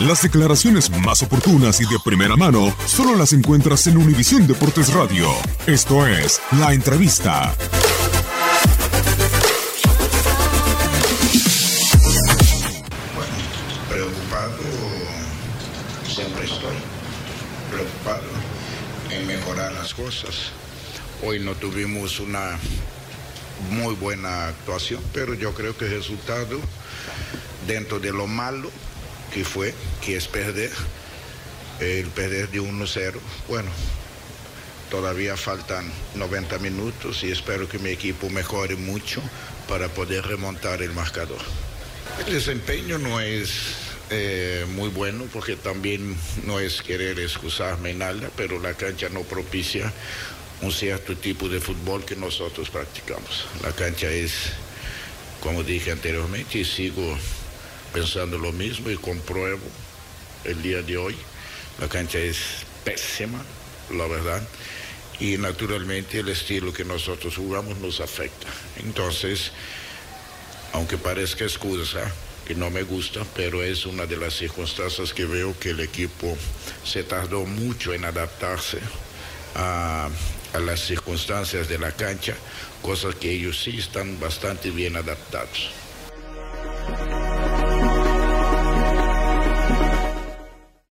Las declaraciones más oportunas y de primera mano solo las encuentras en Univisión Deportes Radio. Esto es La Entrevista. Preocupado siempre estoy. Preocupado en mejorar las cosas. Hoy no tuvimos una muy buena actuación, pero yo creo que el resultado, dentro de lo malo que fue, que es perder, el perder de 1-0, bueno, todavía faltan 90 minutos y espero que mi equipo mejore mucho para poder remontar el marcador. El desempeño no es eh, muy bueno porque también no es querer excusarme en nada, pero la cancha no propicia un cierto tipo de fútbol que nosotros practicamos. La cancha es, como dije anteriormente, y sigo pensando lo mismo y compruebo el día de hoy. La cancha es pésima, la verdad, y naturalmente el estilo que nosotros jugamos nos afecta. Entonces, aunque parezca excusa, que no me gusta, pero es una de las circunstancias que veo que el equipo se tardó mucho en adaptarse a, a las circunstancias de la cancha, cosas que ellos sí están bastante bien adaptados.